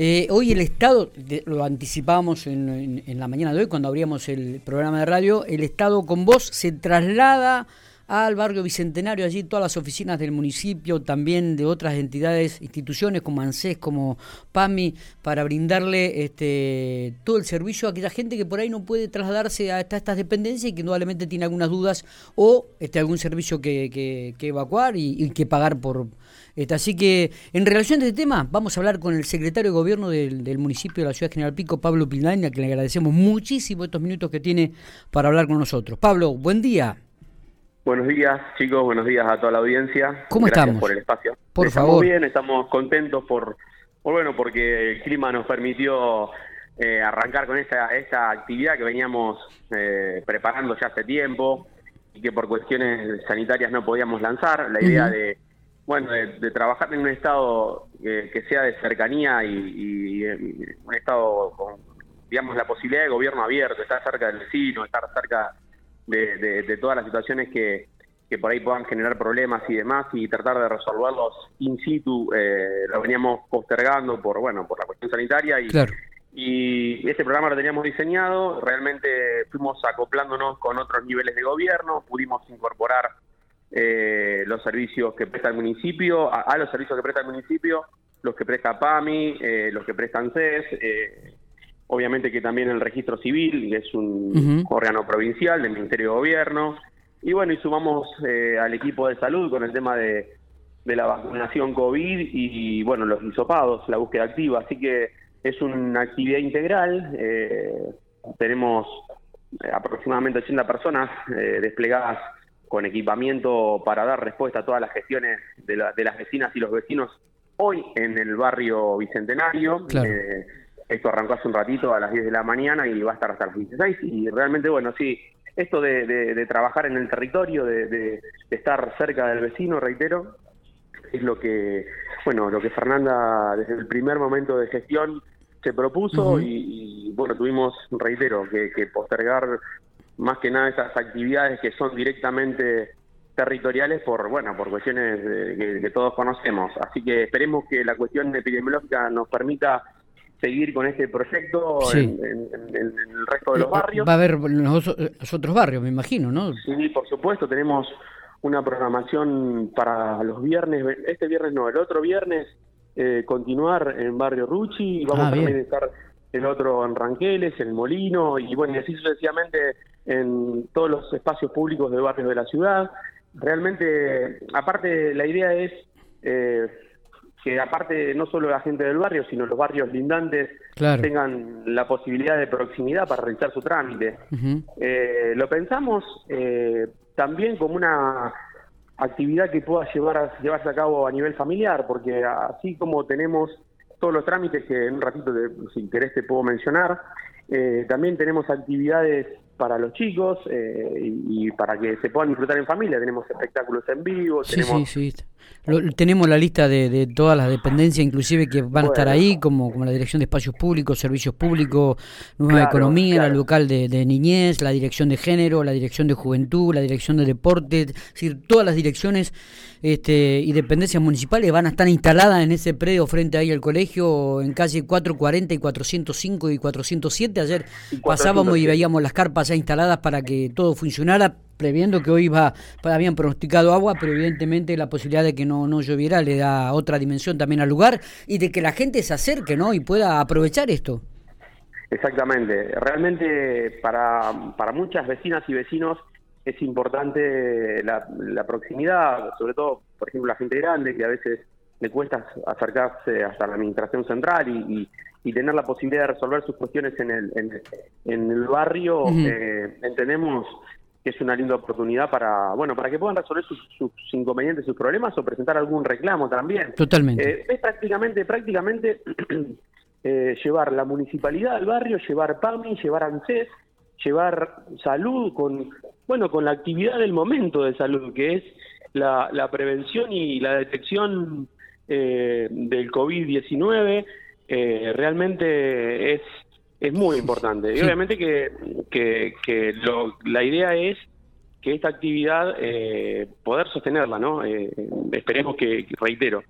Eh, hoy el Estado, lo anticipábamos en, la mañana de hoy cuando abríamos el programa de radio, el Estado con vos se traslada al barrio Bicentenario, allí todas las oficinas del municipio, también de otras entidades, instituciones como ANSES, como PAMI, para brindarle este, todo el servicio a aquella gente que por ahí no puede trasladarse a estas dependencias y que indudablemente tiene algunas dudas o este, algún servicio que, evacuar y que pagar por este, así que, en relación a este tema, vamos a hablar con el secretario de Gobierno del, municipio de la Ciudad General Pico, Pablo Pildaña, que le agradecemos muchísimo estos minutos que tiene para hablar con nosotros. Pablo, buen día. Buenos días, chicos, buenos días a toda la audiencia. ¿Cómo Gracias estamos? por el espacio. Por estamos favor. bien, estamos contentos por, bueno, porque el clima nos permitió eh, arrancar con esta, esta actividad que veníamos eh, preparando ya hace tiempo y que por cuestiones sanitarias no podíamos lanzar. La idea de bueno, de, trabajar en un estado que sea de cercanía y, un estado con, digamos, la posibilidad de gobierno abierto, estar cerca del vecino, estar cerca de, todas las situaciones que, por ahí puedan generar problemas y demás y tratar de resolverlos in situ, eh, lo veníamos postergando por, bueno, por la cuestión sanitaria y, y este programa lo teníamos diseñado, realmente fuimos acoplándonos con otros niveles de gobierno, pudimos incorporar eh, los servicios que presta el municipio, a, los servicios que presta el municipio, los que presta PAMI, eh, los que prestan CES, eh, obviamente que también el registro civil, que es un órgano provincial del Ministerio de Gobierno, y bueno, y sumamos eh, al equipo de salud con el tema de, de la vacunación COVID y, bueno, los hisopados, la búsqueda activa, así que es una actividad integral, tenemos aproximadamente 80 personas desplegadas con equipamiento para dar respuesta a todas las gestiones de, las vecinas y los vecinos hoy en el barrio Bicentenario. Eh, esto arrancó hace un ratito a las 10 de la mañana y va a estar hasta las 16 y realmente, bueno, sí, esto de, trabajar en el territorio, de, estar cerca del vecino, reitero, es lo que, bueno, lo que Fernanda desde el primer momento de gestión se propuso y, bueno, tuvimos, reitero, que, que postergar más que nada esas actividades que son directamente territoriales por bueno por cuestiones que, todos conocemos. Así que esperemos que la cuestión epidemiológica nos permita seguir con este proyecto en, el resto de los barrios. va a haber los, otros barrios me imagino no sí por supuesto tenemos una programación para los viernes este viernes no el otro viernes eh, continuar en barrio Ruchi vamos ah, a también estar el otro en Ranqueles, en Molino, y bueno, y así sucesivamente en todos los espacios públicos de barrios de la ciudad. Realmente, aparte, la idea es eh, que aparte no solo la gente del barrio, sino los barrios lindantes tengan la posibilidad de proximidad para realizar su trámite. Eh, lo pensamos eh, también como una actividad que pueda llevar llevarse a cabo a nivel familiar, porque así como tenemos todos los trámites que en un ratito, de, si interés, te puedo mencionar. Eh, también tenemos actividades para los chicos eh, y, para que se puedan disfrutar en familia. Tenemos espectáculos en vivo. Sí, tenemos... sí, sí. tenemos la lista de, todas las dependencias, inclusive que van a estar ahí, como, como la Dirección de Espacios Públicos, Servicios Públicos, Nueva Economía, la local de, niñez, la Dirección de Género, la Dirección de Juventud, la Dirección de Deporte, es decir, todas las direcciones este, y dependencias municipales van a estar instaladas en ese predio frente ahí al colegio, en calle 440 y 405 y 407. Ayer pasábamos y veíamos las carpas ya instaladas para que todo funcionara, previendo que hoy iba, habían pronosticado agua, pero evidentemente la posibilidad de que no, no lloviera le da otra dimensión también al lugar y de que la gente se acerque ¿no? y pueda aprovechar esto. Exactamente, realmente para, para muchas vecinas y vecinos es importante la, proximidad, sobre todo, por ejemplo, la gente grande, que a veces le cuesta acercarse hasta la administración central y, tener la posibilidad de resolver sus cuestiones en el, en, el barrio, eh, entendemos que es una linda oportunidad para, bueno, para que puedan resolver sus, inconvenientes, sus problemas o presentar algún reclamo también. Totalmente. Eh, es prácticamente, prácticamente eh, llevar la municipalidad al barrio, llevar PAMI, llevar ANSES, llevar salud con, bueno, con la actividad del momento de salud, que es la, prevención y la detección eh, del COVID-19, eh, realmente es, es muy importante. Y obviamente que, que, la idea es que esta actividad eh, poder sostenerla, ¿no? esperemos que, reitero,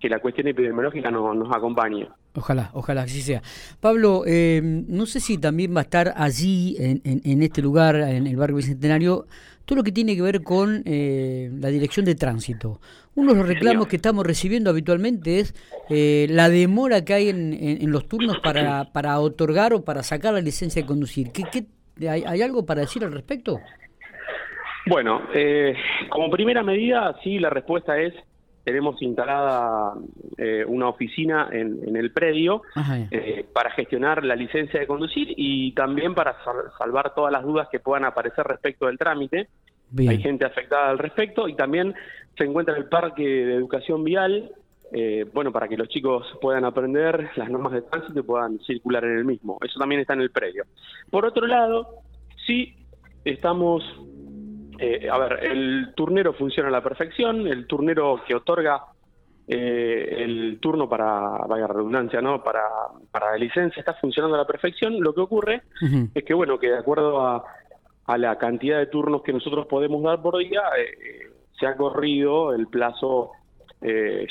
que la cuestión epidemiológica nos acompañe. Ojalá, ojalá así sea. Pablo, eh, no sé si también va a estar allí, en, en, este lugar, en el barrio Bicentenario, todo lo que tiene que ver con eh, la dirección de tránsito. Uno de los reclamos que estamos recibiendo habitualmente es eh, la demora que hay en, en, los turnos para, para otorgar o para sacar la licencia de conducir. ¿Qué, qué, hay, ¿Hay algo para decir al respecto? Bueno, como primera medida, sí, la respuesta es tenemos instalada eh, una oficina en, el predio eh, para gestionar la licencia de conducir y también para salvar todas las dudas que puedan aparecer respecto del trámite. Hay gente afectada al respecto y también se encuentra el parque de educación vial, eh, bueno, para que los chicos puedan aprender las normas de tránsito y puedan circular en el mismo. Eso también está en el predio. Por otro lado, sí estamos eh, a ver, el turnero funciona a la perfección, el turnero que otorga eh, el turno para, vaya redundancia, ¿no? Para, para la licencia está funcionando a la perfección. Lo que ocurre es que, bueno, que de acuerdo a, la cantidad de turnos que nosotros podemos dar por día, eh, se ha corrido el plazo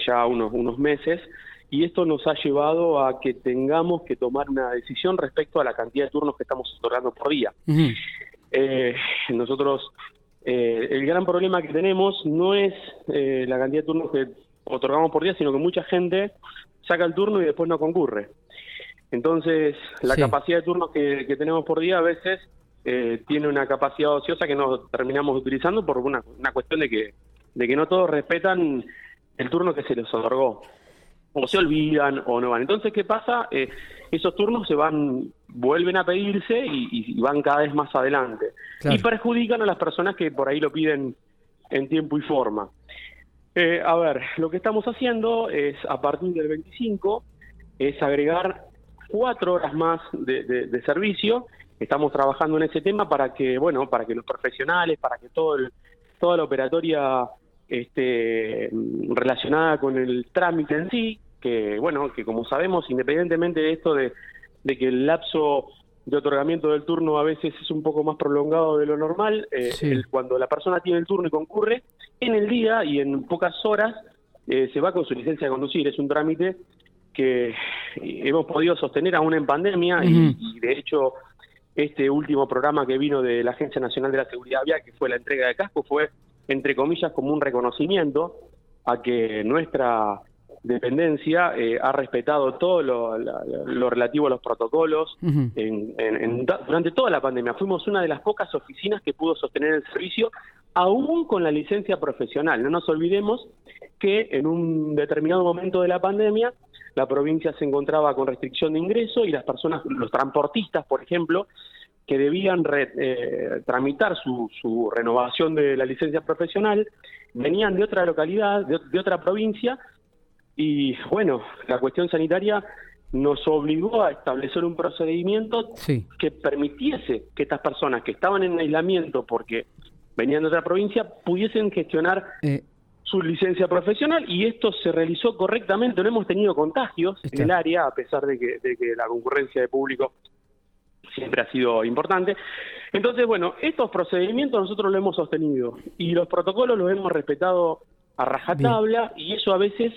ya unos, unos meses y esto nos ha llevado a que tengamos que tomar una decisión respecto a la cantidad de turnos que estamos otorgando por día. nosotros eh, el gran problema que tenemos no es eh, la cantidad de turnos que otorgamos por día, sino que mucha gente saca el turno y después no concurre. Entonces, la capacidad de turnos que, tenemos por día a veces eh, tiene una capacidad ociosa que no terminamos utilizando por una, una cuestión de que, de que no todos respetan el turno que se les otorgó o se olvidan o no van. Entonces, ¿qué pasa? Esos turnos se van, vuelven a pedirse y, van cada vez más adelante. Y perjudican a las personas que por ahí lo piden en tiempo y forma. Eh, a ver, lo que estamos haciendo es, a partir del 25, es agregar cuatro horas más de, servicio. Estamos trabajando en ese tema para que, bueno, para que los profesionales, para que todo toda la operatoria este, relacionada con el trámite en sí, que bueno, que como sabemos, independientemente de esto de, que el lapso de otorgamiento del turno a veces es un poco más prolongado de lo normal, eh, cuando la persona tiene el turno y concurre, en el día y en pocas horas eh, se va con su licencia de conducir. Es un trámite que hemos podido sostener aún en pandemia y, de hecho este último programa que vino de la Agencia Nacional de la Seguridad Vial, que fue la entrega de casco, fue entre comillas, como un reconocimiento a que nuestra dependencia eh, ha respetado todo lo, relativo a los protocolos durante toda la pandemia. Fuimos una de las pocas oficinas que pudo sostener el servicio, aún con la licencia profesional. No nos olvidemos que en un determinado momento de la pandemia la provincia se encontraba con restricción de ingreso y las personas, los transportistas, por ejemplo, que debían eh, tramitar su, renovación de la licencia profesional, venían de otra localidad, de, otra provincia, y bueno, la cuestión sanitaria nos obligó a establecer un procedimiento que permitiese que estas personas que estaban en aislamiento porque venían de otra provincia pudiesen gestionar eh. su licencia profesional y esto se realizó correctamente. No hemos tenido contagios en el área, a pesar de que, de que la concurrencia de público siempre ha sido importante. Entonces, bueno, estos procedimientos nosotros lo hemos sostenido y los protocolos los hemos respetado a rajatabla y eso a veces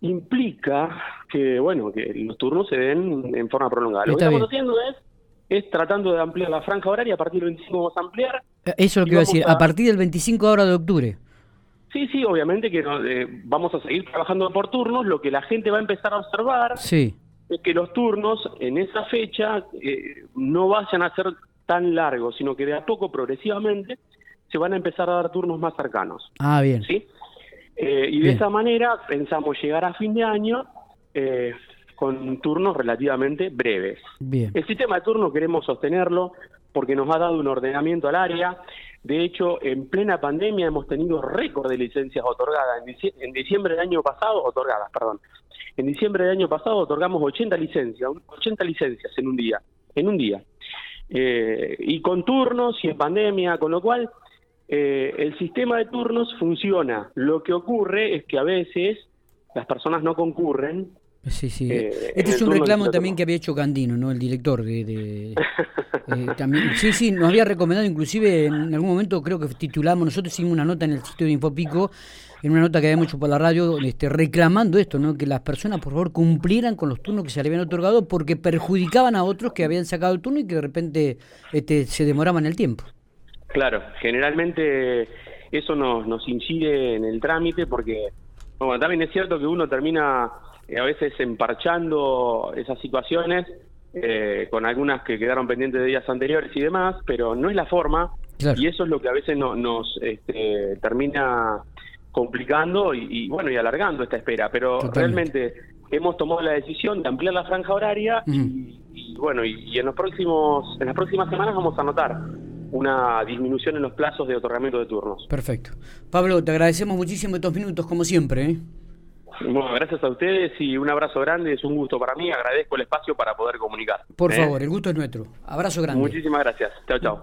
implica que, bueno, que los turnos se den en forma prolongada. lo que estamos haciendo es, es tratando de ampliar la franja horaria, a partir del 25 vamos a ampliar. Eh, eso es lo que iba a decir, a... partir del 25 ahora de octubre. Sí, sí, obviamente que eh, vamos a seguir trabajando por turnos, lo que la gente va a empezar a observar sí es que los turnos en esa fecha eh, no vayan a ser tan largos, sino que de a poco, progresivamente, se van a empezar a dar turnos más cercanos. Ah, bien. ¿sí? Eh, y de esa manera pensamos llegar a fin de año eh, con turnos relativamente breves. Bien. El sistema de turnos queremos sostenerlo porque nos ha dado un ordenamiento al área. De hecho, en plena pandemia hemos tenido récord de licencias otorgadas. En diciembre del año pasado, otorgadas, perdón, en diciembre del año pasado otorgamos 80 licencias, 80 licencias en un día, en un día. Eh, y con turnos y en pandemia, con lo cual eh, el sistema de turnos funciona. Lo que ocurre es que a veces las personas no concurren Sí, sí. Eh, este es un reclamo también que había hecho Candino, ¿no? El director de... Eh, también, sí, sí, nos había recomendado, inclusive en algún momento creo que titulamos, nosotros hicimos una nota en el sitio de Infopico, en una nota que habíamos hecho por la radio, este, reclamando esto, ¿no? Que las personas, por favor, cumplieran con los turnos que se le habían otorgado porque perjudicaban a otros que habían sacado el turno y que de repente este, se demoraban el tiempo. Claro, generalmente eso nos, nos incide en el trámite porque, bueno, también es cierto que uno termina eh, a veces emparchando esas situaciones eh, con algunas que quedaron pendientes de días anteriores y demás, pero no es la forma y eso es lo que a veces no, nos este, termina complicando y, bueno y alargando esta espera, pero realmente hemos tomado la decisión de ampliar la franja horaria y, bueno y, en los próximos en las próximas semanas vamos a notar una disminución en los plazos de otorgamiento de turnos. Perfecto. Pablo, te agradecemos muchísimo estos minutos como siempre. ¿eh? Bueno, gracias a ustedes y un abrazo grande, es un gusto para mí, agradezco el espacio para poder comunicar. Por ¿Eh? favor, el gusto es nuestro. Abrazo grande. Muchísimas gracias. Chao, chao.